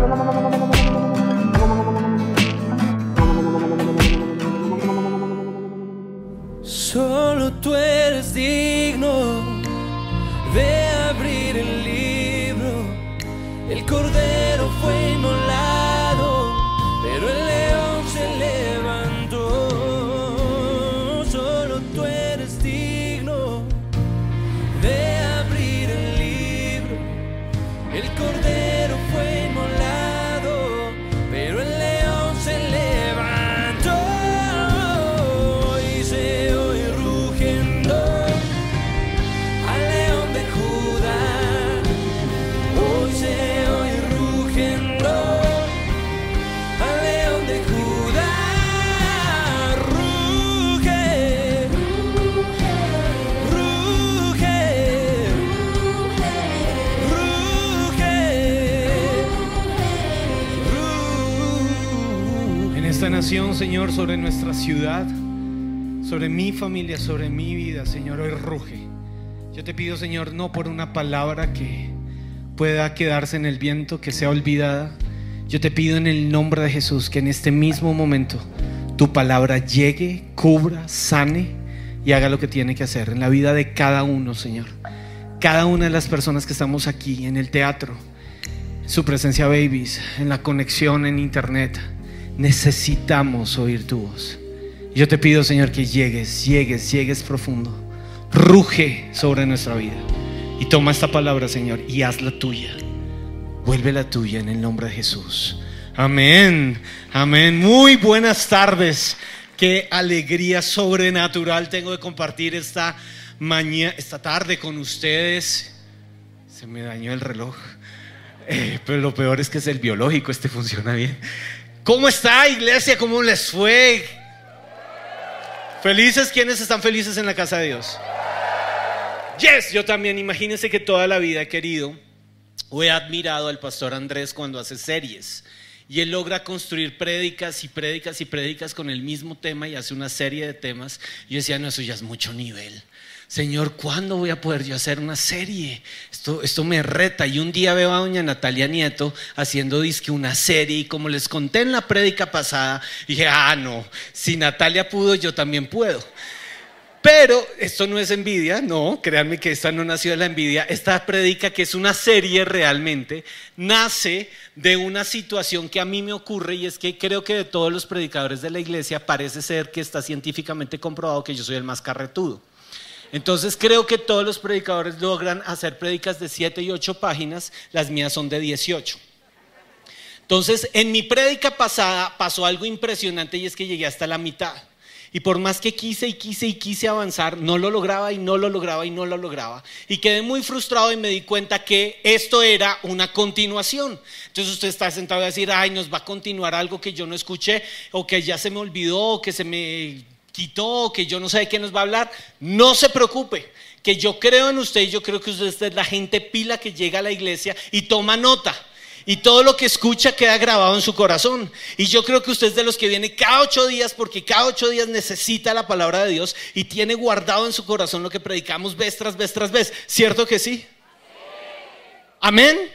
no, no, no, no. Señor, sobre nuestra ciudad, sobre mi familia, sobre mi vida, Señor, hoy ruge. Yo te pido, Señor, no por una palabra que pueda quedarse en el viento, que sea olvidada. Yo te pido en el nombre de Jesús que en este mismo momento tu palabra llegue, cubra, sane y haga lo que tiene que hacer en la vida de cada uno, Señor. Cada una de las personas que estamos aquí en el teatro, su presencia babies, en la conexión en internet. Necesitamos oír tu voz. Yo te pido, Señor, que llegues, llegues, llegues profundo. Ruge sobre nuestra vida. Y toma esta palabra, Señor, y hazla tuya. Vuélvela tuya en el nombre de Jesús. Amén. Amén. Muy buenas tardes. Qué alegría sobrenatural tengo de compartir esta mañana, esta tarde con ustedes. Se me dañó el reloj. Eh, pero lo peor es que es el biológico, este funciona bien. ¿Cómo está iglesia? ¿Cómo les fue? ¿Felices? ¿Quiénes están felices en la casa de Dios? Yes, yo también. Imagínense que toda la vida he querido o he admirado al pastor Andrés cuando hace series. Y él logra construir prédicas y prédicas y prédicas con el mismo tema y hace una serie de temas. Yo decía, no, eso ya es mucho nivel. Señor, ¿cuándo voy a poder yo hacer una serie? Esto, esto me reta. Y un día veo a doña Natalia Nieto haciendo disque una serie y como les conté en la prédica pasada, dije, ah, no, si Natalia pudo, yo también puedo. Pero esto no es envidia, no, créanme que esta no nació de la envidia. Esta predica que es una serie realmente, nace de una situación que a mí me ocurre y es que creo que de todos los predicadores de la iglesia parece ser que está científicamente comprobado que yo soy el más carretudo. Entonces creo que todos los predicadores logran hacer prédicas de 7 y 8 páginas, las mías son de 18. Entonces, en mi prédica pasada pasó algo impresionante y es que llegué hasta la mitad. Y por más que quise y quise y quise avanzar, no lo lograba y no lo lograba y no lo lograba. Y quedé muy frustrado y me di cuenta que esto era una continuación. Entonces usted está sentado a decir, ay, nos va a continuar algo que yo no escuché o que ya se me olvidó o que se me quitó, que yo no sé de qué nos va a hablar, no se preocupe, que yo creo en usted y yo creo que usted es la gente pila que llega a la iglesia y toma nota. Y todo lo que escucha queda grabado en su corazón. Y yo creo que usted es de los que viene cada ocho días porque cada ocho días necesita la palabra de Dios y tiene guardado en su corazón lo que predicamos vez tras vez tras vez. ¿Cierto que sí? Amén.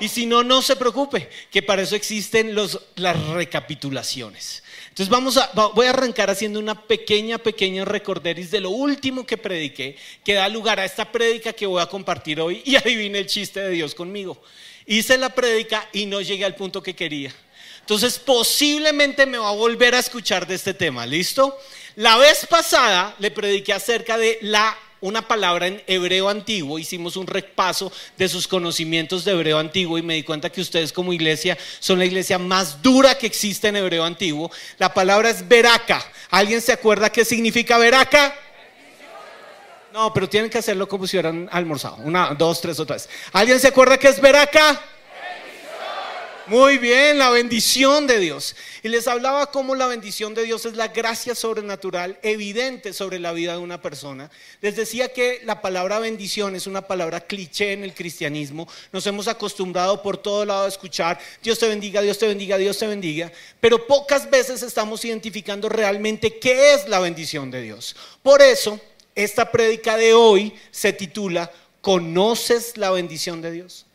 Y si no, no se preocupe, que para eso existen los, las recapitulaciones. Entonces vamos a, voy a arrancar haciendo una pequeña, pequeña recorderis de lo último que prediqué, que da lugar a esta prédica que voy a compartir hoy. Y adivine el chiste de Dios conmigo. Hice la prédica y no llegué al punto que quería. Entonces posiblemente me va a volver a escuchar de este tema, ¿listo? La vez pasada le prediqué acerca de la una palabra en hebreo antiguo, hicimos un repaso de sus conocimientos de hebreo antiguo y me di cuenta que ustedes como iglesia son la iglesia más dura que existe en hebreo antiguo. La palabra es veraca. ¿Alguien se acuerda qué significa veraca? No, pero tienen que hacerlo como si hubieran almorzado. Una, dos, tres, otra vez. ¿Alguien se acuerda qué es veraca? Muy bien, la bendición de Dios. Y les hablaba cómo la bendición de Dios es la gracia sobrenatural evidente sobre la vida de una persona. Les decía que la palabra bendición es una palabra cliché en el cristianismo. Nos hemos acostumbrado por todo lado a escuchar Dios te bendiga, Dios te bendiga, Dios te bendiga. Pero pocas veces estamos identificando realmente qué es la bendición de Dios. Por eso, esta prédica de hoy se titula ¿Conoces la bendición de Dios?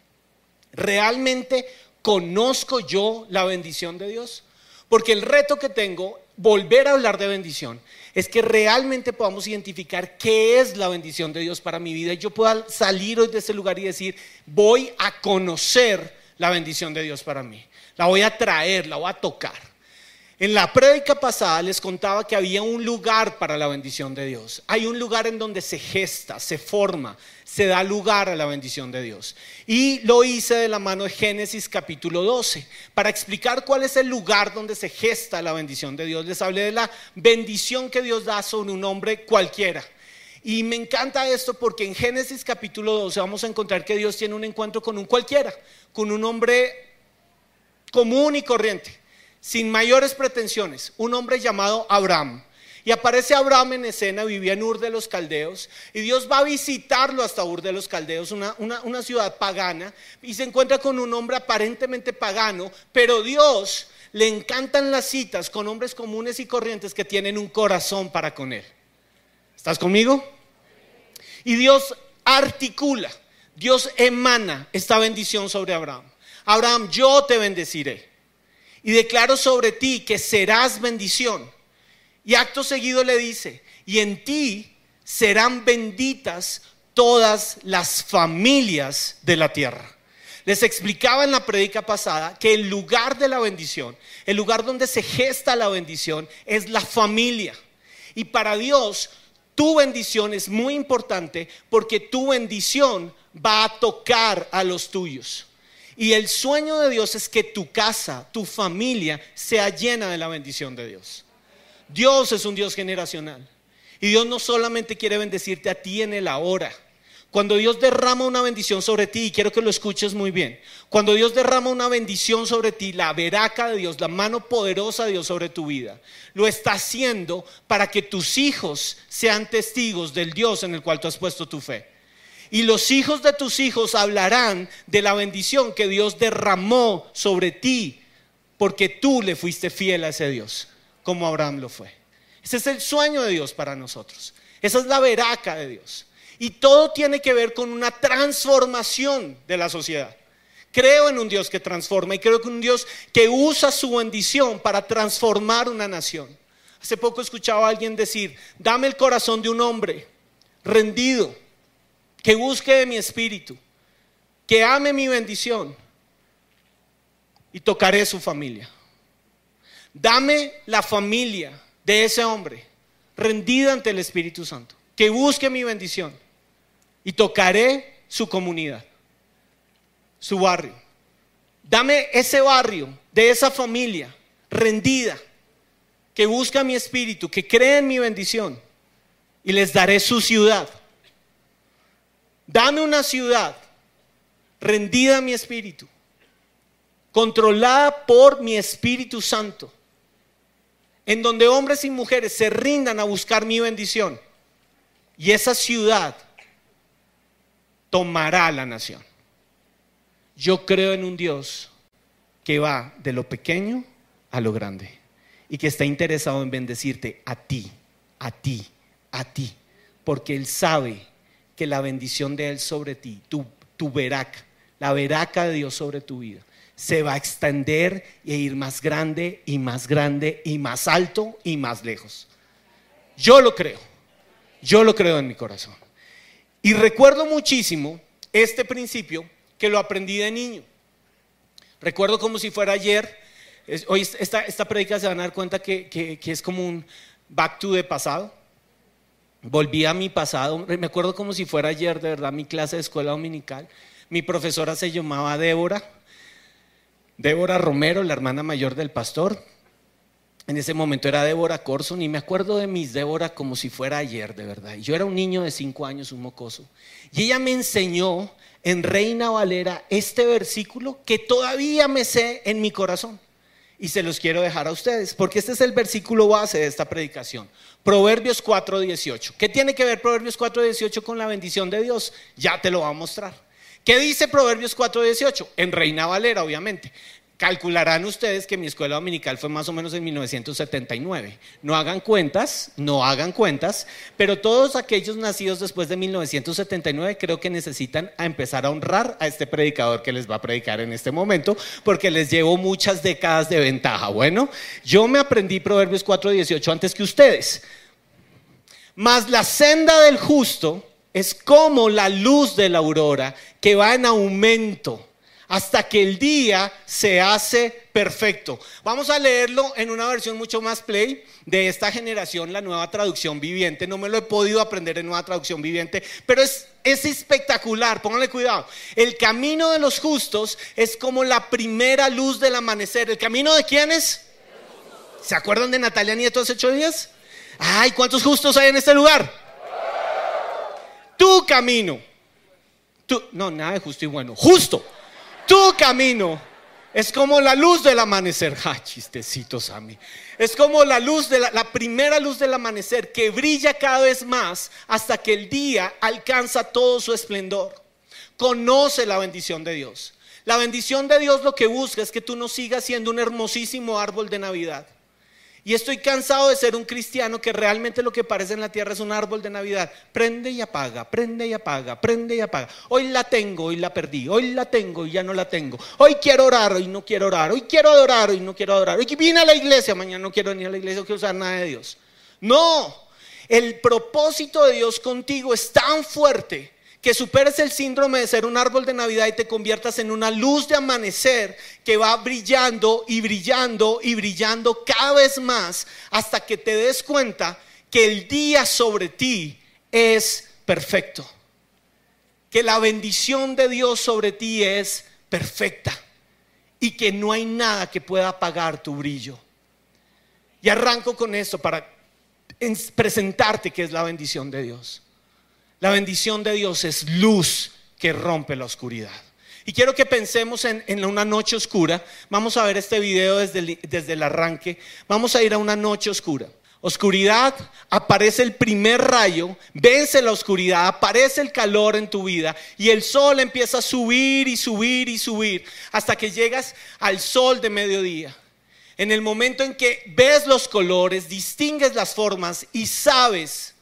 ¿Realmente ¿conozco yo la bendición de Dios? Porque el reto que tengo, volver a hablar de bendición, es que realmente podamos identificar qué es la bendición de Dios para mi vida y yo pueda salir hoy de ese lugar y decir, voy a conocer la bendición de Dios para mí. La voy a traer, la voy a tocar. En la prédica pasada les contaba que había un lugar para la bendición de Dios. Hay un lugar en donde se gesta, se forma, se da lugar a la bendición de Dios. Y lo hice de la mano de Génesis capítulo 12. Para explicar cuál es el lugar donde se gesta la bendición de Dios, les hablé de la bendición que Dios da sobre un hombre cualquiera. Y me encanta esto porque en Génesis capítulo 12 vamos a encontrar que Dios tiene un encuentro con un cualquiera, con un hombre común y corriente sin mayores pretensiones, un hombre llamado Abraham. Y aparece Abraham en escena, vivía en Ur de los Caldeos, y Dios va a visitarlo hasta Ur de los Caldeos, una, una, ciudad pagana, y se encuentra con un hombre aparentemente pagano, pero Dios le encantan las citas con hombres comunes y corrientes que tienen un corazón para con él. ¿Estás conmigo? Y Dios articula, Dios emana esta bendición sobre Abraham. Abraham, yo te bendeciré y declaro sobre ti que serás bendición. Y acto seguido le dice, y en ti serán benditas todas las familias de la tierra. Les explicaba en la predica pasada que el lugar de la bendición, el lugar donde se gesta la bendición, es la familia. Y para Dios, tu bendición es muy importante porque tu bendición va a tocar a los tuyos. Y el sueño de Dios es que tu casa, tu familia, sea llena de la bendición de Dios. Dios es un Dios generacional. Y Dios no solamente quiere bendecirte a ti en el ahora. Cuando Dios derrama una bendición sobre ti, y quiero que lo escuches muy bien, cuando Dios derrama una bendición sobre ti, la veraca de Dios, la mano poderosa de Dios sobre tu vida, lo está haciendo para que tus hijos sean testigos del Dios en el cual tú has puesto tu fe. Y los hijos de tus hijos hablarán de la bendición que Dios derramó sobre ti, porque tú le fuiste fiel a ese Dios, como Abraham lo fue. Ese es el sueño de Dios para nosotros. Esa es la veraca de Dios. Y todo tiene que ver con una transformación de la sociedad. Creo en un Dios que transforma y creo que un Dios que usa su bendición para transformar una nación. Hace poco escuchaba a alguien decir, dame el corazón de un hombre rendido, que busque de mi espíritu, que ame mi bendición y tocaré su familia. Dame la familia de ese hombre rendida ante el Espíritu Santo, que busque mi bendición y tocaré su comunidad, su barrio. Dame ese barrio de esa familia rendida, que busca mi espíritu, que cree en mi bendición y les daré su ciudad Dame una ciudad rendida a mi espíritu, controlada por mi Espíritu Santo, en donde hombres y mujeres se rindan a buscar mi bendición. Y esa ciudad tomará la nación. Yo creo en un Dios que va de lo pequeño a lo grande y que está interesado en bendecirte a ti, a ti, a ti, porque Él sabe que la bendición de Él sobre ti, tu, veraca, la veraca de Dios sobre tu vida, se va a extender e ir más grande y más grande y más alto y más lejos. Yo lo creo, yo lo creo en mi corazón. Y recuerdo muchísimo este principio que lo aprendí de niño. Recuerdo como si fuera ayer, hoy esta, esta predica se van a dar cuenta que, que es como un back to the pasado. Volví a mi pasado, me acuerdo como si fuera ayer, de verdad, mi clase de escuela dominical. Mi profesora se llamaba Débora, Débora Romero, la hermana mayor del pastor. En ese momento era Débora Corson y me acuerdo de mis Débora como si fuera ayer, de verdad. Yo era un niño de cinco años, un mocoso. Y ella me enseñó en Reina Valera este versículo que todavía me sé en mi corazón y se los quiero dejar a ustedes, porque este es el versículo base de esta predicación. Proverbios 4:18. ¿Qué tiene que ver Proverbios 4:18 con la bendición de Dios? Ya te lo va a mostrar. ¿Qué dice Proverbios 4:18? En Reina Valera, obviamente. Calcularán ustedes que mi escuela dominical fue más o menos en 1979. No hagan cuentas, no hagan cuentas, pero todos aquellos nacidos después de 1979 creo que necesitan empezar a honrar a este predicador que les va a predicar en este momento, porque les llevo muchas décadas de ventaja. Bueno, yo me aprendí Proverbios 4:18 antes que ustedes. Mas la senda del justo es como la luz de la aurora que va en aumento hasta que el día se hace perfecto. Vamos a leerlo en una versión mucho más play de esta generación, la nueva traducción viviente. No me lo he podido aprender en nueva traducción viviente, pero es, es espectacular, pónganle cuidado. El camino de los justos es como la primera luz del amanecer. ¿El camino de quiénes? ¿Se acuerdan de Natalia Nieto hace ocho días? Ay, ¿cuántos justos hay en este lugar? Tu camino. Tu, no, nada de justo y bueno. Justo. Tu camino es como la luz del amanecer. Ja, chistecitos a. Es como la luz de la, la primera luz del amanecer que brilla cada vez más hasta que el día alcanza todo su esplendor. Conoce la bendición de Dios. La bendición de Dios lo que busca es que tú no sigas siendo un hermosísimo árbol de Navidad. Y estoy cansado de ser un cristiano que realmente lo que parece en la tierra es un árbol de Navidad. Prende y apaga, prende y apaga, prende y apaga. Hoy la tengo, hoy la perdí. Hoy la tengo y ya no la tengo. Hoy quiero orar, hoy no quiero orar. Hoy quiero adorar, hoy no quiero adorar. Hoy vine a la iglesia, mañana no quiero venir a la iglesia, no quiero usar nada de Dios. No, el propósito de Dios contigo es tan fuerte que superes el síndrome de ser un árbol de Navidad y te conviertas en una luz de amanecer que va brillando y brillando y brillando cada vez más hasta que te des cuenta que el día sobre ti es perfecto. Que la bendición de Dios sobre ti es perfecta y que no hay nada que pueda apagar tu brillo. Y arranco con esto para presentarte que es la bendición de Dios. La bendición de Dios es luz que rompe la oscuridad. Y quiero que pensemos en, una noche oscura. Vamos a ver este video desde el, desde el arranque. Vamos a ir a una noche oscura. Oscuridad, aparece el primer rayo, vence la oscuridad, aparece el calor en tu vida y el sol empieza a subir y subir y subir hasta que llegas al sol de mediodía. En el momento en que ves los colores, distingues las formas y sabes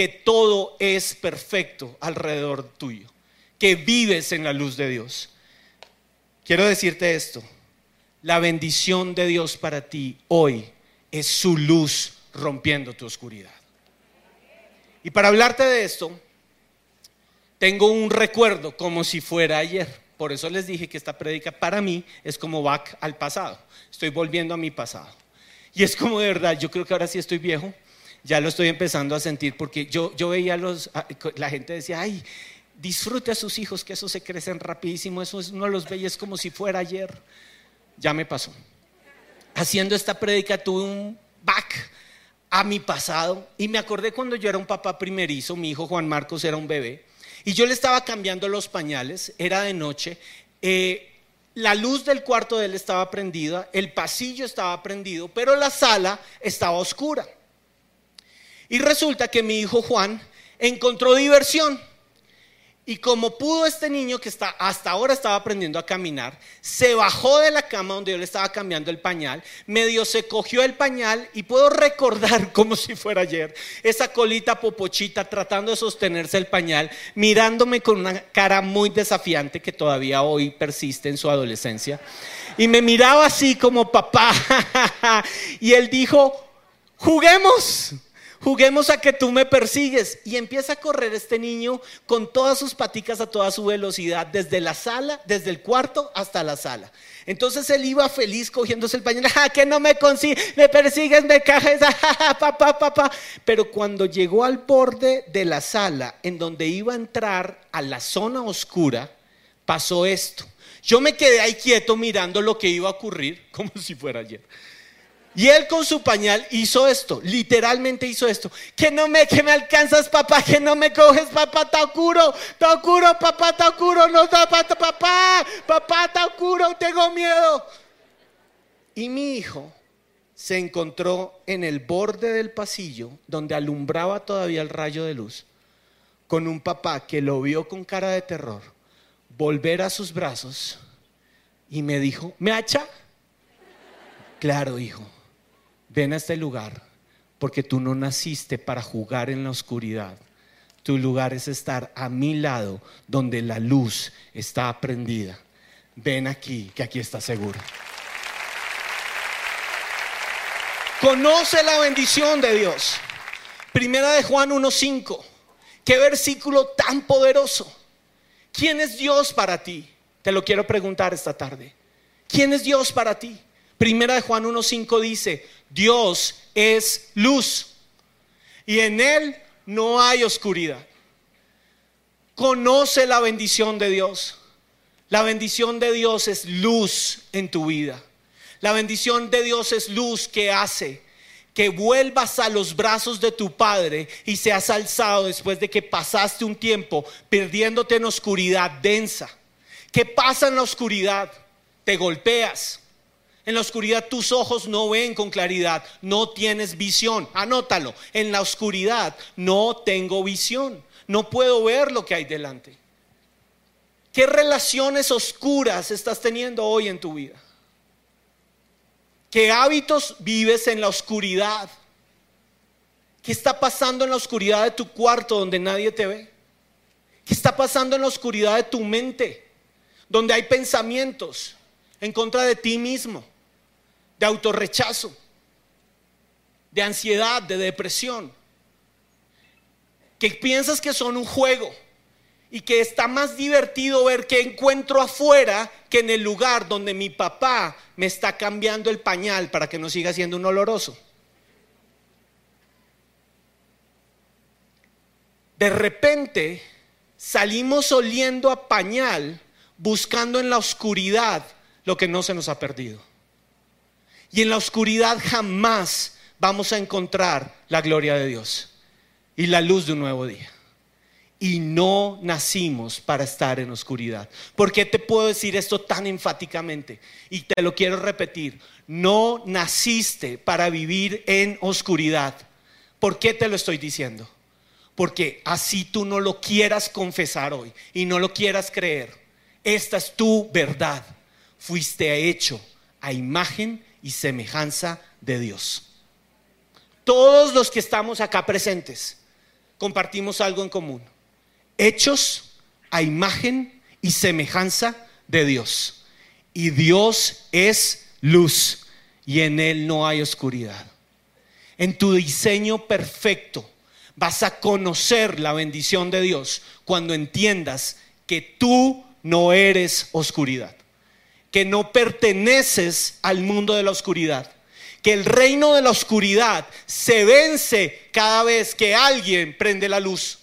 que todo es perfecto alrededor tuyo, que vives en la luz de Dios. Quiero decirte esto, la bendición de Dios para ti hoy es su luz rompiendo tu oscuridad. Y para hablarte de esto, tengo un recuerdo como si fuera ayer. Por eso les dije que esta prédica para mí es como back al pasado. Estoy volviendo a mi pasado. Y es como de verdad, yo creo que ahora sí estoy viejo ya lo estoy empezando a sentir porque yo, yo veía los, la gente decía, ay, disfrute a sus hijos, que esos se crecen rapidísimo, eso no los veis como si fuera ayer. Ya me pasó. Haciendo esta prédica tuve un back a mi pasado y me acordé cuando yo era un papá primerizo, mi hijo Juan Marcos era un bebé y yo le estaba cambiando los pañales, era de noche. Eh, la luz del cuarto de él estaba prendida, el pasillo estaba prendido, pero la sala estaba oscura. Y resulta que mi hijo Juan encontró diversión. Y como pudo este niño que hasta ahora estaba aprendiendo a caminar, se bajó de la cama donde yo le estaba cambiando el pañal, medio se cogió el pañal y puedo recordar como si fuera ayer esa colita popochita tratando de sostenerse el pañal, mirándome con una cara muy desafiante que todavía hoy persiste en su adolescencia. Y me miraba así como papá. y él dijo, juguemos juguemos a que tú me persigues. Y empieza a correr este niño con todas sus paticas a toda su velocidad, desde la sala, desde el cuarto hasta la sala. Entonces él iba feliz cogiéndose el pañal, ¡ja, que no me consigue, me persigues, me cajes, ¡ja, papá, papá! Pero cuando llegó al borde de la sala, en donde iba a entrar a la zona oscura, pasó esto. Yo me quedé ahí quieto mirando lo que iba a ocurrir, como si fuera ayer. Y él con su pañal hizo esto, literalmente hizo esto. Que no me, que me alcanzas, papá, que no me coges, papá, está oscuro, está oscuro, papá, está oscuro, no, papá, papá, papá, oscuro, tengo miedo. Y mi hijo se encontró en el borde del pasillo, donde alumbraba todavía el rayo de luz, con un papá que lo vio con cara de terror, volver a sus brazos, y me dijo, ¿me hacha? Claro, hijo, ven a este lugar porque tú no naciste para jugar en la oscuridad. Tu lugar es estar a mi lado donde la luz está prendida. Ven aquí, que aquí está seguro. Conoce la bendición de Dios. Primera de Juan 1.5. Qué versículo tan poderoso. ¿Quién es Dios para ti? Te lo quiero preguntar esta tarde. ¿Quién es Dios para ti? Primera de Juan 1.5 dice, Dios es luz y en Él no hay oscuridad. Conoce la bendición de Dios. La bendición de Dios es luz en tu vida. La bendición de Dios es luz que hace que vuelvas a los brazos de tu Padre y seas alzado después de que pasaste un tiempo perdiéndote en oscuridad densa. ¿Qué pasa en la oscuridad? Te golpeas. En la oscuridad tus ojos no ven con claridad, no tienes visión. Anótalo, en la oscuridad no tengo visión, no puedo ver lo que hay delante. ¿Qué relaciones oscuras estás teniendo hoy en tu vida? ¿Qué hábitos vives en la oscuridad? ¿Qué está pasando en la oscuridad de tu cuarto donde nadie te ve? ¿Qué está pasando en la oscuridad de tu mente? Donde hay pensamientos en contra de ti mismo, de autorrechazo, de ansiedad, de depresión, que piensas que son un juego y que está más divertido ver qué encuentro afuera que en el lugar donde mi papá me está cambiando el pañal para que no siga siendo un oloroso. De repente salimos oliendo a pañal buscando en la oscuridad lo que no se nos ha perdido. Y en la oscuridad jamás vamos a encontrar la gloria de Dios y la luz de un nuevo día y no nacimos para estar en oscuridad. ¿Por qué te puedo decir esto tan enfáticamente? Y te lo quiero repetir, no naciste para vivir en oscuridad. ¿Por qué te lo estoy diciendo? Porque así tú no lo quieras confesar hoy y no lo quieras creer. Esta es tu verdad. Fuiste hecho a imagen y semejanza de Dios. Todos los que estamos acá presentes compartimos algo en común hechos a imagen y semejanza de Dios. Y Dios es luz y en Él no hay oscuridad. En tu diseño perfecto vas a conocer la bendición de Dios cuando entiendas que tú no eres oscuridad, que no perteneces al mundo de la oscuridad, que el reino de la oscuridad se vence cada vez que alguien prende la luz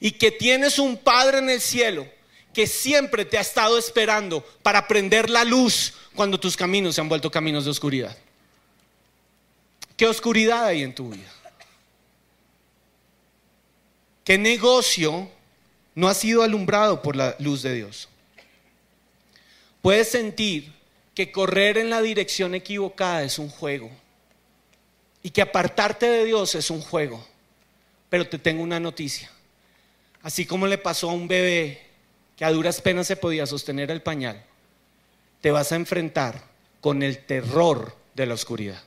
y que tienes un Padre en el cielo que siempre te ha estado esperando para prender la luz cuando tus caminos se han vuelto caminos de oscuridad. ¿Qué oscuridad hay en tu vida? ¿Qué negocio no ha sido alumbrado por la luz de Dios? Puedes sentir que correr en la dirección equivocada es un juego y que apartarte de Dios es un juego. Pero te tengo una noticia. Así como le pasó a un bebé que a duras penas se podía sostener el pañal, te vas a enfrentar con el terror de la oscuridad.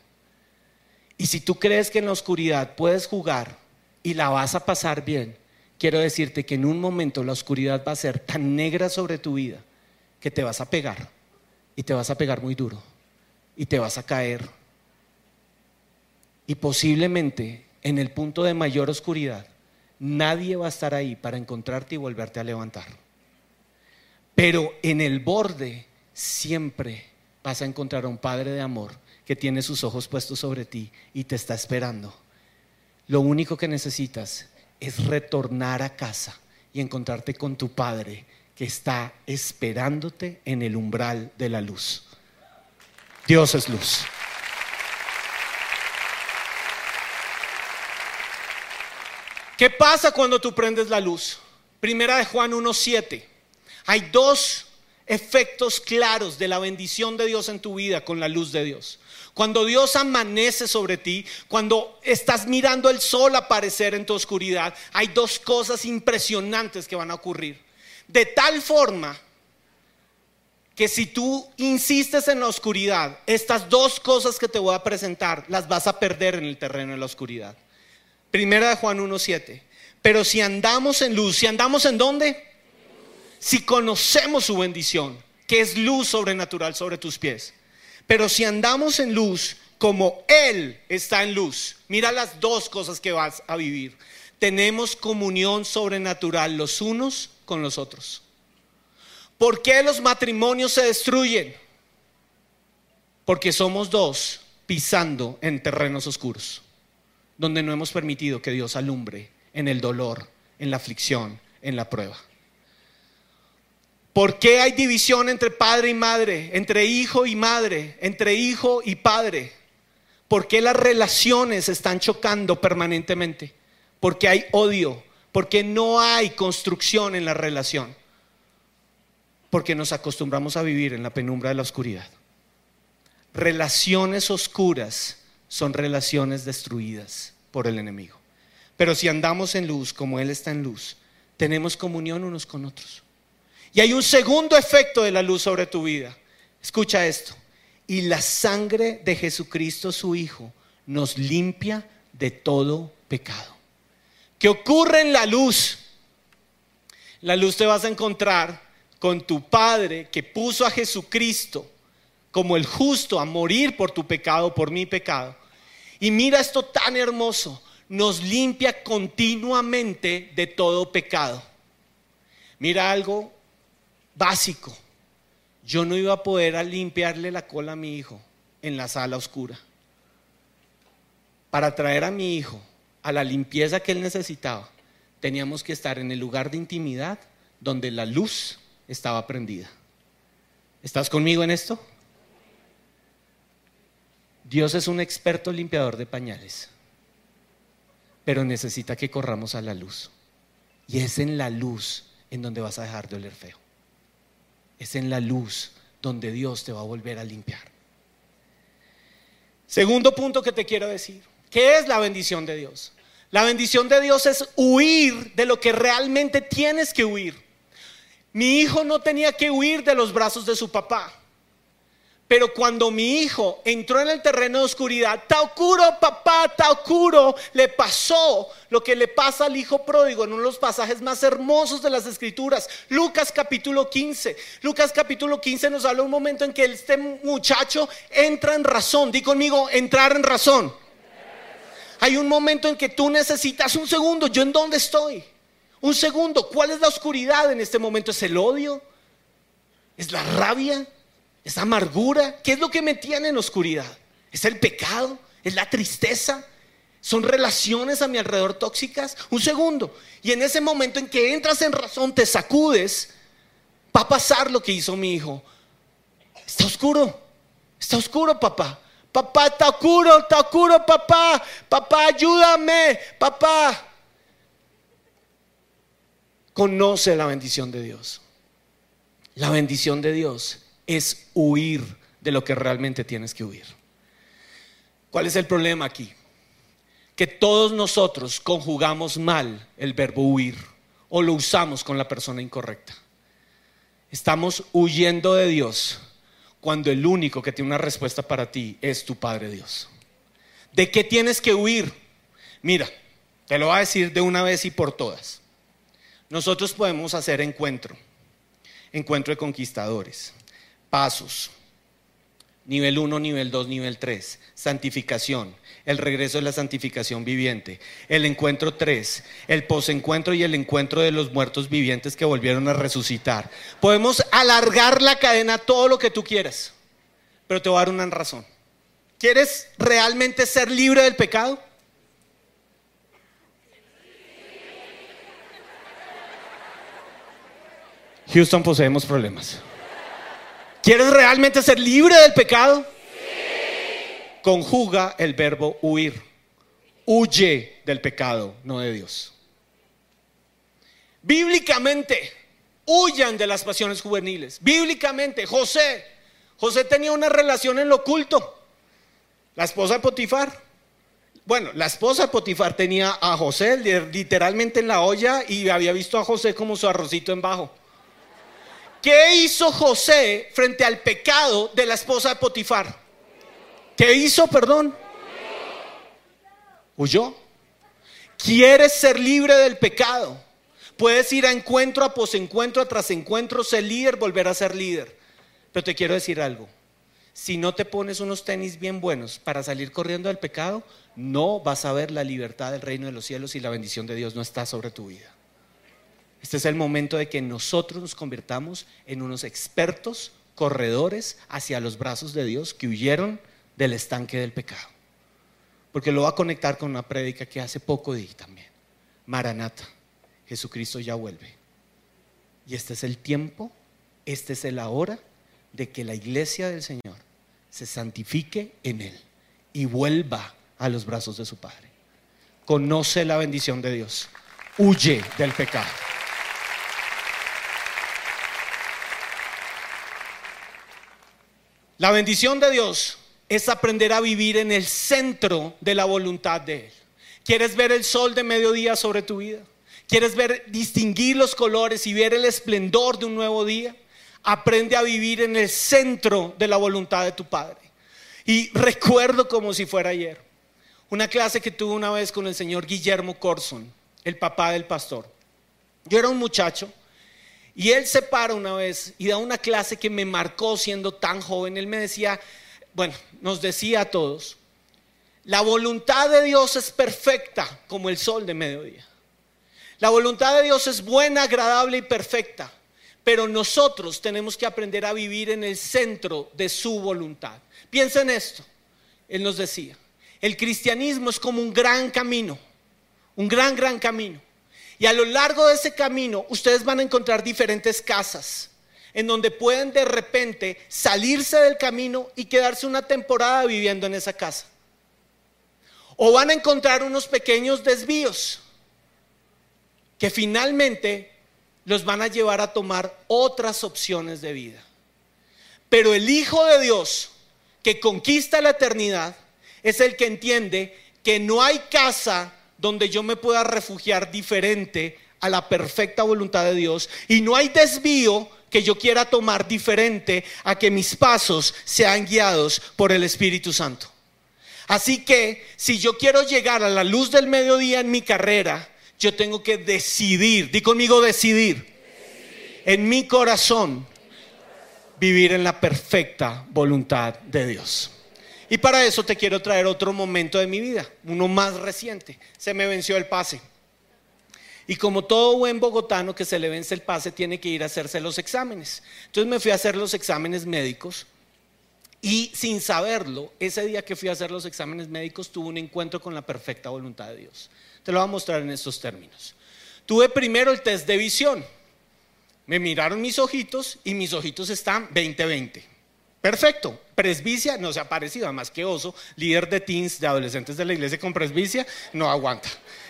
Y si tú crees que en la oscuridad puedes jugar y la vas a pasar bien, quiero decirte que en un momento la oscuridad va a ser tan negra sobre tu vida que te vas a pegar y te vas a pegar muy duro y te vas a caer. Y posiblemente en el punto de mayor oscuridad nadie va a estar ahí para encontrarte y volverte a levantar. Pero en el borde siempre vas a encontrar a un Padre de amor que tiene sus ojos puestos sobre ti y te está esperando. Lo único que necesitas es retornar a casa y encontrarte con tu Padre está esperándote en el umbral de la luz. Dios es luz. ¿Qué pasa cuando tú prendes la luz? Primera de Juan 1.7. Hay dos efectos claros de la bendición de Dios en tu vida con la luz de Dios. Cuando Dios amanece sobre ti, cuando estás mirando el sol aparecer en tu oscuridad, hay dos cosas impresionantes que van a ocurrir. De tal forma que si tú insistes en la oscuridad, estas dos cosas que te voy a presentar las vas a perder en el terreno de la oscuridad. Primera de Juan 1.7. Pero si andamos en luz, si andamos en dónde? Si conocemos su bendición, que es luz sobrenatural sobre tus pies. Pero si andamos en luz, como Él está en luz, mira las dos cosas que vas a vivir. Tenemos comunión sobrenatural los unos con los otros. ¿Por qué los matrimonios se destruyen? Porque somos dos pisando en terrenos oscuros, donde no hemos permitido que Dios alumbre en el dolor, en la aflicción, en la prueba. ¿Por qué hay división entre padre y madre, entre hijo y madre, entre hijo y padre? ¿Por qué las relaciones están chocando permanentemente? Porque hay odio, porque no hay construcción en la relación porque nos acostumbramos a vivir en la penumbra de la oscuridad. Relaciones oscuras son relaciones destruidas por el enemigo. Pero si andamos en luz como Él está en luz, tenemos comunión unos con otros. Y hay un segundo efecto de la luz sobre tu vida. Escucha esto. Y la sangre de Jesucristo su Hijo nos limpia de todo pecado. ¿Qué ocurre en la luz? La luz te vas a encontrar con tu Padre que puso a Jesucristo como el justo a morir por tu pecado, por mi pecado. Y mira esto tan hermoso, nos limpia continuamente de todo pecado. Mira algo básico. Yo no iba a poder limpiarle la cola a mi hijo en la sala oscura. Para traer a mi hijo a la limpieza que él necesitaba, teníamos que estar en el lugar de intimidad donde la luz estaba prendida. ¿Estás conmigo en esto? Dios es un experto limpiador de pañales, pero necesita que corramos a la luz. Y es en la luz en donde vas a dejar de oler feo. Es en la luz donde Dios te va a volver a limpiar. Segundo punto que te quiero decir, ¿qué es la bendición de Dios? La bendición de Dios es huir de lo que realmente tienes que huir. Mi hijo no tenía que huir de los brazos de su papá. Pero cuando mi hijo entró en el terreno de oscuridad, Taokuro, papá, Taokuro, le pasó lo que le pasa al hijo pródigo en uno de los pasajes más hermosos de las escrituras, Lucas capítulo 15. Lucas capítulo 15 nos habla un momento en que este muchacho entra en razón. Di conmigo, entrar en razón. Hay un momento en que tú necesitas un segundo, ¿yo en dónde estoy? Un segundo, ¿cuál es la oscuridad en este momento? ¿Es el odio? ¿Es la rabia? ¿Es la amargura? ¿Qué es lo que me tiene en oscuridad? ¿Es el pecado? ¿Es la tristeza? ¿Son relaciones a mi alrededor tóxicas? Un segundo. Y en ese momento en que entras en razón, te sacudes, va a pasar lo que hizo mi hijo. Está oscuro. Está oscuro, papá. Papá, está oscuro, está oscuro, papá. Papá, ayúdame. Papá conoce la bendición de Dios. La bendición de Dios es huir de lo que realmente tienes que huir. ¿Cuál es el problema aquí? Que todos nosotros conjugamos mal el verbo huir o lo usamos con la persona incorrecta. Estamos huyendo de Dios cuando el único que tiene una respuesta para ti es tu Padre Dios. ¿De qué tienes que huir? Mira, te lo voy a decir de una vez y por todas. Nosotros podemos hacer encuentro, encuentro de conquistadores, pasos, nivel 1, nivel 2, nivel 3, santificación, el regreso de la santificación viviente, el encuentro 3, el posencuentro y el encuentro de los muertos vivientes que volvieron a resucitar. Podemos alargar la cadena todo lo que tú quieras, pero te voy a dar una razón. ¿Quieres realmente ser libre del pecado? Houston poseemos problemas. ¿Quieres realmente ser libre del pecado? Conjuga el verbo huir. Huye del pecado, no de Dios. Bíblicamente, huyan de las pasiones juveniles. Bíblicamente, José, José tenía una relación en lo oculto. La esposa de Potifar. Bueno, la esposa de Potifar tenía a José literalmente en la olla y había visto a José como su arrocito en bajo. ¿Qué hizo José frente al pecado de la esposa de Potifar? ¿Qué hizo, perdón? Huyó. ¿Quieres ser libre del pecado? Puedes ir a encuentro, a posencuentro, a tras encuentro, ser líder, volver a ser líder. Pero te quiero decir algo. Si no te pones unos tenis bien buenos para salir corriendo del pecado, no vas a ver la libertad del reino de los cielos y la bendición de Dios no está sobre tu vida. Este es el momento de que nosotros nos convirtamos en unos expertos corredores hacia los brazos de Dios que huyeron del estanque del pecado. Porque lo va a conectar con una prédica que hace poco di también. Maranata, Jesucristo ya vuelve. Y este es el tiempo, este es la hora de que la iglesia del Señor se santifique en Él y vuelva a los brazos de su Padre. Conoce la bendición de Dios. Huye del pecado. La bendición de Dios es aprender a vivir en el centro de la voluntad de Él. ¿Quieres ver el sol de mediodía sobre tu vida? ¿Quieres ver distinguir los colores y ver el esplendor de un nuevo día? Aprende a vivir en el centro de la voluntad de tu Padre. Y recuerdo como si fuera ayer, una clase que tuve una vez con el señor Guillermo Corson, el papá del pastor. Yo era un muchacho y él se para una vez y da una clase que me marcó siendo tan joven. Él me decía, bueno, nos decía a todos, la voluntad de Dios es perfecta como el sol de mediodía. La voluntad de Dios es buena, agradable y perfecta, pero nosotros tenemos que aprender a vivir en el centro de su voluntad. Piensa en esto. Él nos decía, el cristianismo es como un gran camino, un gran, gran camino. Y a lo largo de ese camino ustedes van a encontrar diferentes casas en donde pueden de repente salirse del camino y quedarse una temporada viviendo en esa casa. O van a encontrar unos pequeños desvíos que finalmente los van a llevar a tomar otras opciones de vida. Pero el Hijo de Dios que conquista la eternidad es el que entiende que no hay casa donde yo me pueda refugiar diferente a la perfecta voluntad de Dios y no hay desvío que yo quiera tomar diferente a que mis pasos sean guiados por el Espíritu Santo. Así que si yo quiero llegar a la luz del mediodía en mi carrera, yo tengo que decidir, di conmigo decidir, en mi corazón vivir en la perfecta voluntad de Dios. Y para eso te quiero traer otro momento de mi vida, uno más reciente. Se me venció el pase. Y como todo buen bogotano que se le vence el pase, tiene que ir a hacerse los exámenes. Entonces me fui a hacer los exámenes médicos y sin saberlo, ese día que fui a hacer los exámenes médicos, tuve un encuentro con la perfecta voluntad de Dios. Te lo voy a mostrar en estos términos. Tuve primero el test de visión. Me miraron mis ojitos y mis ojitos están 20-20. Perfecto. Presbicia no se ha parecido, más que oso, líder de teens, de adolescentes de la iglesia con presbicia, no aguanta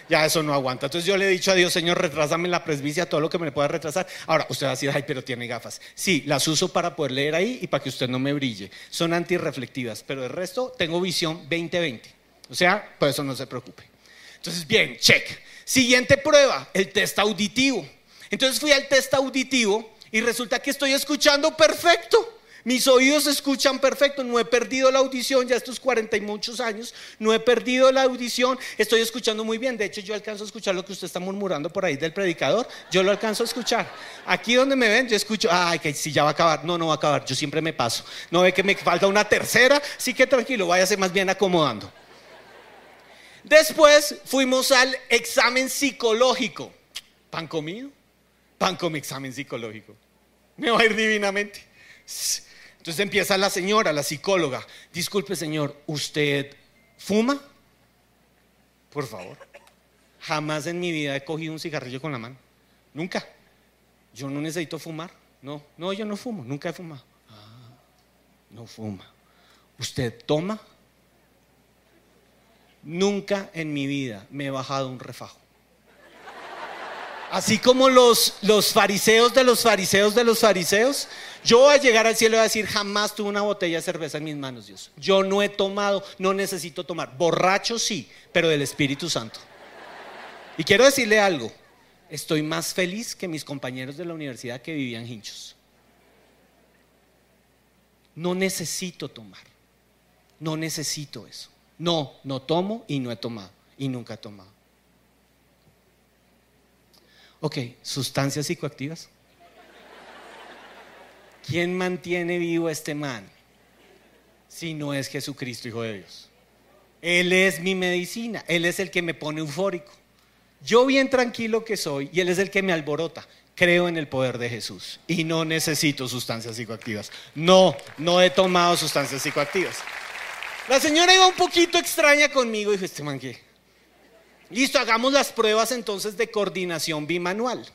ya eso no aguanta. Entonces yo le he dicho a Dios, Señor, retrásame la presbicia, todo lo que me pueda retrasar. Ahora, usted va a decir, ay, pero tiene gafas. Sí, las uso para poder leer ahí y para que usted no me brille. Son antirreflectivas, pero el resto tengo visión 20-20. O sea, por eso no se preocupe. Entonces, bien, check. Siguiente prueba, el test auditivo. Entonces fui al test auditivo y resulta que estoy escuchando perfecto. Mis oídos escuchan perfecto, no he perdido la audición ya estos 40 y muchos años, no he perdido la audición, estoy escuchando muy bien. De hecho, yo alcanzo a escuchar lo que usted está murmurando por ahí del predicador, yo lo alcanzo a escuchar. Aquí donde me ven, yo escucho, ay, que si ya va a acabar, no, no va a acabar, yo siempre me paso. No ve que me falta una tercera, sí que tranquilo, váyase más bien acomodando. Después fuimos al examen psicológico. ¿Pan comido? Pan con examen psicológico. Me va a ir divinamente. Entonces empieza la señora, la psicóloga. Disculpe, señor, ¿usted fuma? Por favor. Jamás en mi vida he cogido un cigarrillo con la mano. Nunca. Yo no necesito fumar. No, no, yo no fumo. Nunca he fumado. Ah, no fuma. ¿Usted toma? Nunca en mi vida me he bajado un refajo. Así como los, fariseos de los fariseos de los fariseos, yo voy a llegar al cielo y voy a decir, jamás tuve una botella de cerveza en mis manos, Dios. Yo no he tomado, no necesito tomar. Borracho sí, pero del Espíritu Santo. Y quiero decirle algo, estoy más feliz que mis compañeros de la universidad que vivían hinchos. no necesito tomar. No necesito eso. No, no tomo y no he tomado. Y nunca he tomado. Ok, sustancias psicoactivas. ¿Quién mantiene vivo a este man? Si no es Jesucristo, Hijo de Dios. Él es mi medicina, Él es el que me pone eufórico. Yo bien tranquilo que soy y Él es el que me alborota. Creo en el poder de Jesús y no necesito sustancias psicoactivas. No, no he tomado sustancias psicoactivas. La señora iba un poquito extraña conmigo y dijo, este man qué. Listo, hagamos las pruebas entonces de coordinación bimanual.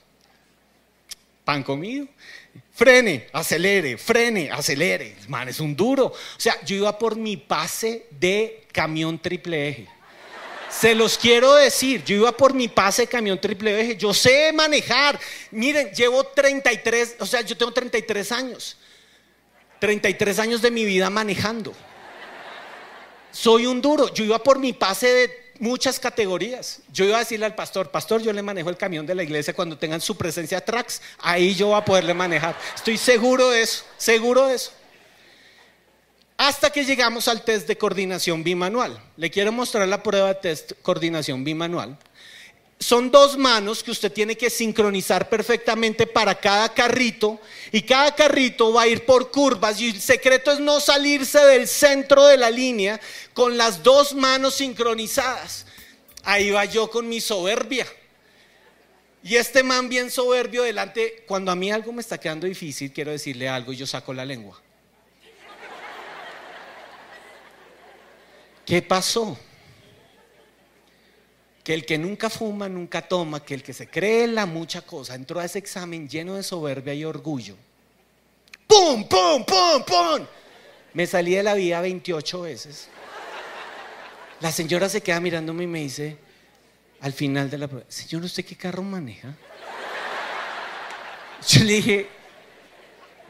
Pan comido. Frene, acelere, frene, acelere. Man, es un duro. O sea, yo iba por mi pase de camión triple eje. Se los quiero decir, yo iba por mi pase de camión triple eje, yo sé manejar. Miren, llevo 33, o sea, yo tengo 33 años. 33 años de mi vida manejando. Soy un duro, yo iba por mi pase de muchas categorías. Yo iba a decirle al pastor, pastor, yo le manejo el camión de la iglesia cuando tengan su presencia tracks, ahí yo voy a poderle manejar. Estoy seguro de eso, seguro de eso. Hasta que llegamos al test de coordinación bimanual. Le quiero mostrar la prueba de test coordinación bimanual. Son dos manos que usted tiene que sincronizar perfectamente para cada carrito y cada carrito va a ir por curvas y el secreto es no salirse del centro de la línea con las dos manos sincronizadas. Ahí va yo con mi soberbia. Y este man bien soberbio delante, cuando a mí algo me está quedando difícil, quiero decirle algo y yo saco la lengua. ¿Qué pasó? Que el que nunca fuma, nunca toma, que el que se cree la mucha cosa, entró a ese examen lleno de soberbia y orgullo. ¡Pum, pum, pum, pum! Me salí de la vida 28 veces. La señora se queda mirándome y me dice, al final de la prueba, señor, ¿usted qué carro maneja? Yo le dije,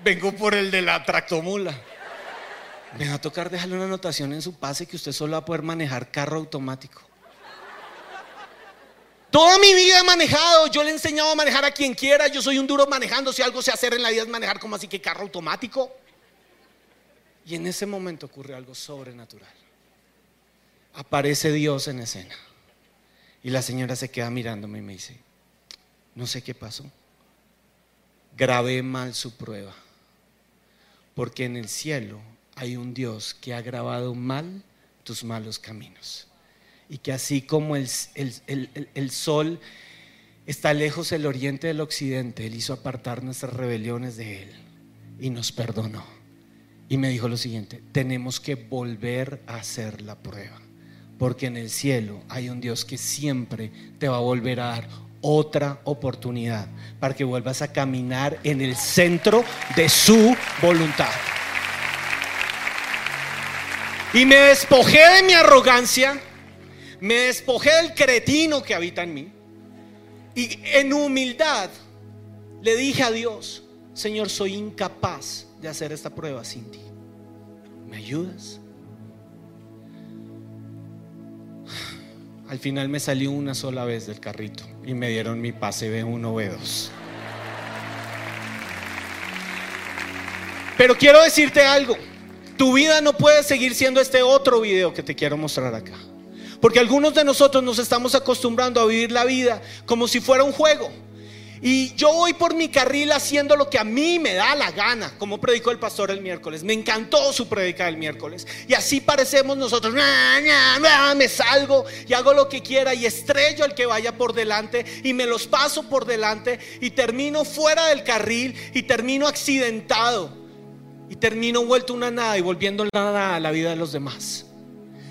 vengo por el de la tractomula. Me va a tocar dejarle una anotación en su pase que usted solo va a poder manejar carro automático. Toda mi vida he manejado, yo le he enseñado a manejar a quien quiera, yo soy un duro manejando, si algo sé hacer en la vida es manejar como así que carro automático. Y en ese momento ocurre algo sobrenatural. Aparece Dios en escena. Y la señora se queda mirándome y me dice, no sé qué pasó. Grabé mal su prueba. Porque en el cielo hay un Dios que ha grabado mal tus malos caminos. Y que así como el, el, sol está lejos el oriente del occidente, Él hizo apartar nuestras rebeliones de Él y nos perdonó. Y me dijo lo siguiente, tenemos que volver a hacer la prueba, porque en el cielo hay un Dios que siempre te va a volver a dar otra oportunidad para que vuelvas a caminar en el centro de su voluntad. Y me despojé de mi arrogancia, me despojé del cretino que habita en mí. Y en humildad le dije a Dios, Señor, soy incapaz de hacer esta prueba sin ti. ¿Me ayudas? Al final me salió una sola vez del carrito y me dieron mi pase B1, B2. Pero quiero decirte algo. Tu vida no puede seguir siendo este otro video que te quiero mostrar acá. Porque algunos de nosotros nos estamos acostumbrando a vivir la vida como si fuera un juego. Y yo voy por mi carril haciendo lo que a mí me da la gana, como predicó el pastor el miércoles. Me encantó su predica del miércoles. Y así parecemos nosotros, me salgo y hago lo que quiera y estrello al que vaya por delante y me los paso por delante y termino fuera del carril y termino accidentado y termino vuelto una nada y volviendo nada a la vida de los demás.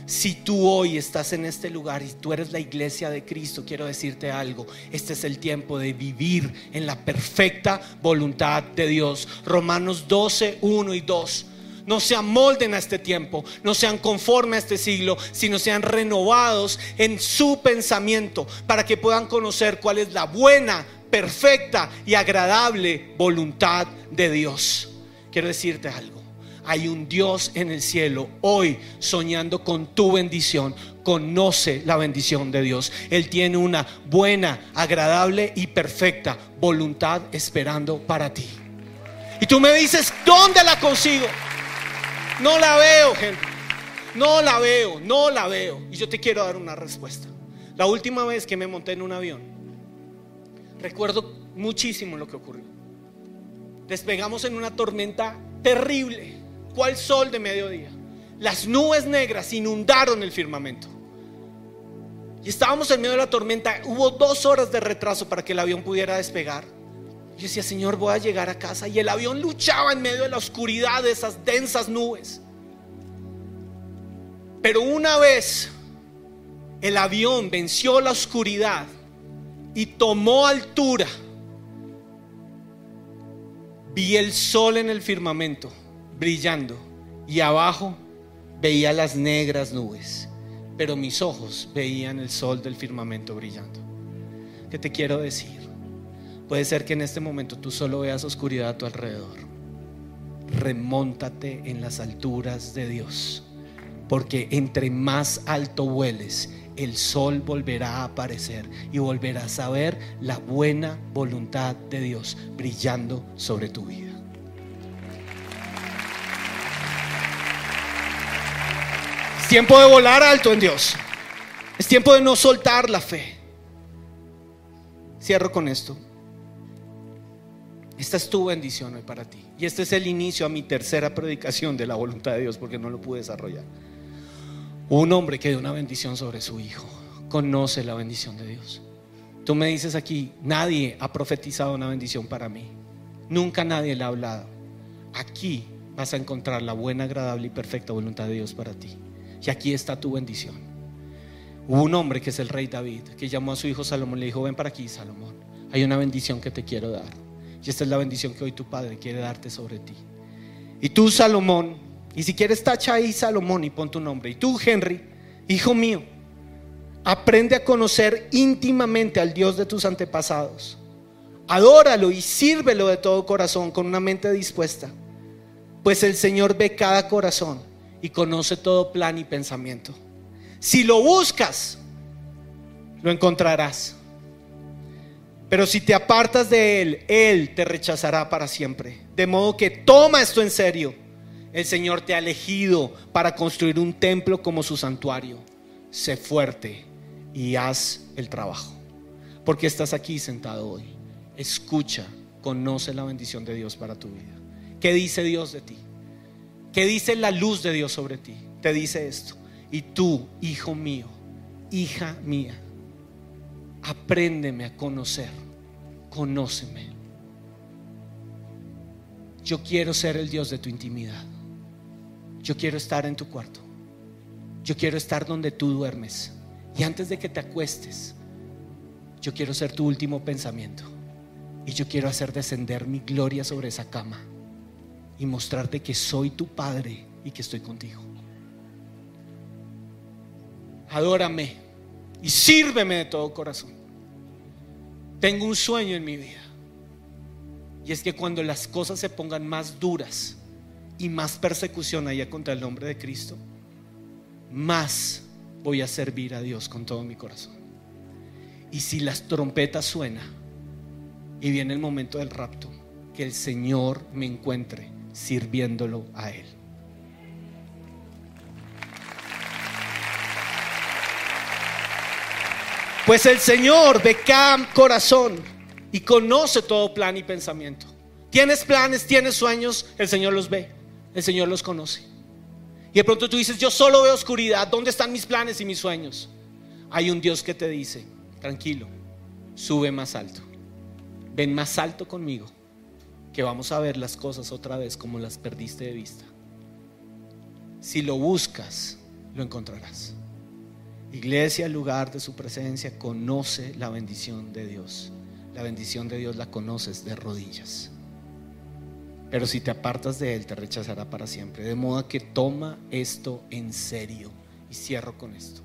Si tú hoy estás en este lugar y tú eres la iglesia de Cristo, quiero decirte algo. Este es el tiempo de vivir en la perfecta voluntad de Dios. Romanos 12, 1 y 2. No se amolden a este tiempo, no sean conformes a este siglo, sino sean renovados en su pensamiento para que puedan conocer cuál es la buena, perfecta y agradable voluntad de Dios quiero decirte algo. Hay un Dios en el cielo hoy soñando con tu bendición. Conoce la bendición de Dios. Él tiene una buena, agradable y perfecta voluntad esperando para ti. Y tú me dices, ¿dónde la consigo? No la veo, gente. No la veo, no la veo. Y yo te quiero dar una respuesta. La última vez que me monté en un avión, recuerdo muchísimo lo que ocurrió. Despegamos en una tormenta terrible. ¿Cuál sol de mediodía? Las nubes negras inundaron el firmamento. Y estábamos en medio de la tormenta. Hubo dos horas de retraso para que el avión pudiera despegar. Yo decía, Señor, voy a llegar a casa. Y el avión luchaba en medio de la oscuridad de esas densas nubes. Pero una vez el avión venció la oscuridad y tomó altura, vi el sol en el firmamento brillando y abajo veía las negras nubes, pero mis ojos veían el sol del firmamento brillando. ¿Qué te quiero decir? Puede ser que en este momento tú solo veas oscuridad a tu alrededor. Remóntate en las alturas de Dios, porque entre más alto vueles, el sol volverá a aparecer y volverás a ver la buena voluntad de Dios brillando sobre tu vida. Tiempo de volar alto en Dios. Es tiempo de no soltar la fe. Cierro con esto. Esta es tu bendición hoy para ti. Y este es el inicio a mi tercera predicación de la voluntad de Dios porque no lo pude desarrollar. Un hombre que dio una bendición sobre su hijo. Conoce la bendición de Dios. Tú me dices aquí, nadie ha profetizado una bendición para mí. Nunca nadie le ha hablado. Aquí vas a encontrar la buena, agradable y perfecta voluntad de Dios para ti. Y aquí está tu bendición. Hubo un hombre que es el rey David, que llamó a su hijo Salomón, le dijo, ven para aquí, Salomón. Hay una bendición que te quiero dar. Y esta es la bendición que hoy tu padre quiere darte sobre ti. Y tú, Salomón, y si quieres tacha ahí Salomón y pon tu nombre. Y tú, Henry, hijo mío, aprende a conocer íntimamente al Dios de tus antepasados. Adóralo y sírvelo de todo corazón, con una mente dispuesta. Pues el Señor ve cada corazón y conoce todo plan y pensamiento. Si lo buscas, lo encontrarás. Pero si te apartas de Él, Él te rechazará para siempre. De modo que toma esto en serio. El Señor te ha elegido para construir un templo como su santuario. Sé fuerte y haz el trabajo. Porque estás aquí sentado hoy. Escucha, conoce la bendición de Dios para tu vida. ¿Qué dice Dios de ti? ¿Qué dice la luz de Dios sobre ti? Te dice esto. Y tú, hijo mío, hija mía, apréndeme a conocer, conóceme. Yo quiero ser el Dios de tu intimidad. Yo quiero estar en tu cuarto. Yo quiero estar donde tú duermes. Y antes de que te acuestes, yo quiero ser tu último pensamiento. Y yo quiero hacer descender mi gloria sobre esa cama y mostrarte que soy tu Padre y que estoy contigo. Adórame y sírveme de todo corazón. Tengo un sueño en mi vida. Y es que cuando las cosas se pongan más duras y más persecución haya contra el nombre de Cristo, más voy a servir a Dios con todo mi corazón. Y si las trompetas suenan y viene el momento del rapto, que el Señor me encuentre sirviéndolo a Él. Pues el Señor ve cada corazón y conoce todo plan y pensamiento. Tienes planes, tienes sueños, el Señor los ve, el Señor los conoce. Y de pronto tú dices, yo solo veo oscuridad, ¿dónde están mis planes y mis sueños? Hay un Dios que te dice, tranquilo, sube más alto, ven más alto conmigo, que vamos a ver las cosas otra vez como las perdiste de vista. Si lo buscas, lo encontrarás. Iglesia, lugar de su presencia, conoce la bendición de Dios. La bendición de Dios la conoces de rodillas. Pero si te apartas de Él, te rechazará para siempre. De modo que toma esto en serio. Y cierro con esto.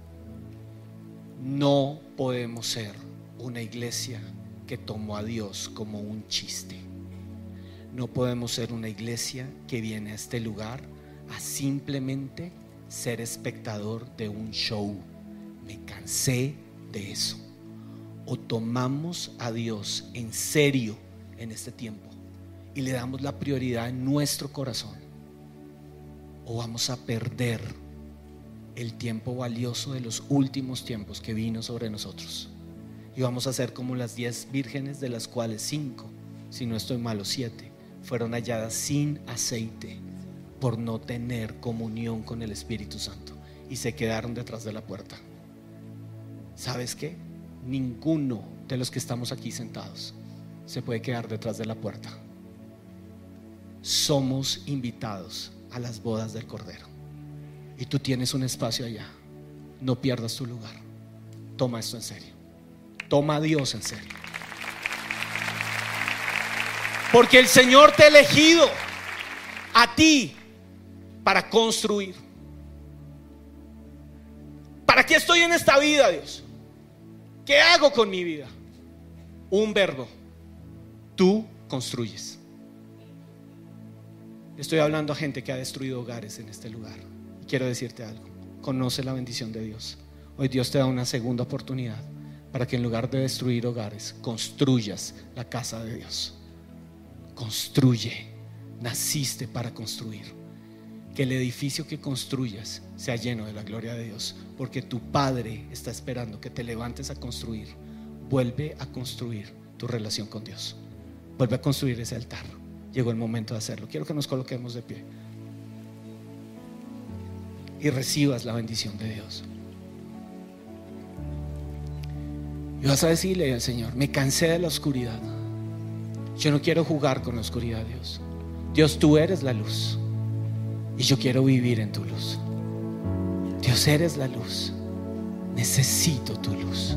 No podemos ser una iglesia que tomó a Dios como un chiste. No podemos ser una iglesia que viene a este lugar a simplemente ser espectador de un show me cansé de eso. O tomamos a Dios en serio en este tiempo y le damos la prioridad en nuestro corazón. o vamos a perder el tiempo valioso de los últimos tiempos que vino sobre nosotros. Y vamos a ser como las diez vírgenes, de las cuales cinco, si no estoy malo, siete, fueron halladas sin aceite por no tener comunión con el Espíritu Santo y se quedaron detrás de la puerta. ¿Sabes qué? Ninguno de los que estamos aquí sentados se puede quedar detrás de la puerta. Somos invitados a las bodas del Cordero. Y tú tienes un espacio allá. No pierdas tu lugar. Toma esto en serio. Toma a Dios en serio. Porque el Señor te ha elegido a ti para construir. ¿Para qué estoy en esta vida, Dios? ¿Qué hago con mi vida? Un verbo. Tú construyes. Estoy hablando a gente que ha destruido hogares en este lugar. Y quiero decirte algo. Conoce la bendición de Dios. Hoy Dios te da una segunda oportunidad para que en lugar de destruir hogares, construyas la casa de Dios. Construye. Naciste para construir. Que el edificio que construyas sea lleno de la gloria de Dios. Porque tu Padre está esperando que te levantes a construir. Vuelve a construir tu relación con Dios. Vuelve a construir ese altar. Llegó el momento de hacerlo. Quiero que nos coloquemos de pie. Y recibas la bendición de Dios. Y vas a decirle al Señor, me cansé de la oscuridad. Yo no quiero jugar con la oscuridad, Dios. Dios, tú eres la luz. Y yo quiero vivir en tu luz. Dios, eres la luz. Necesito tu luz.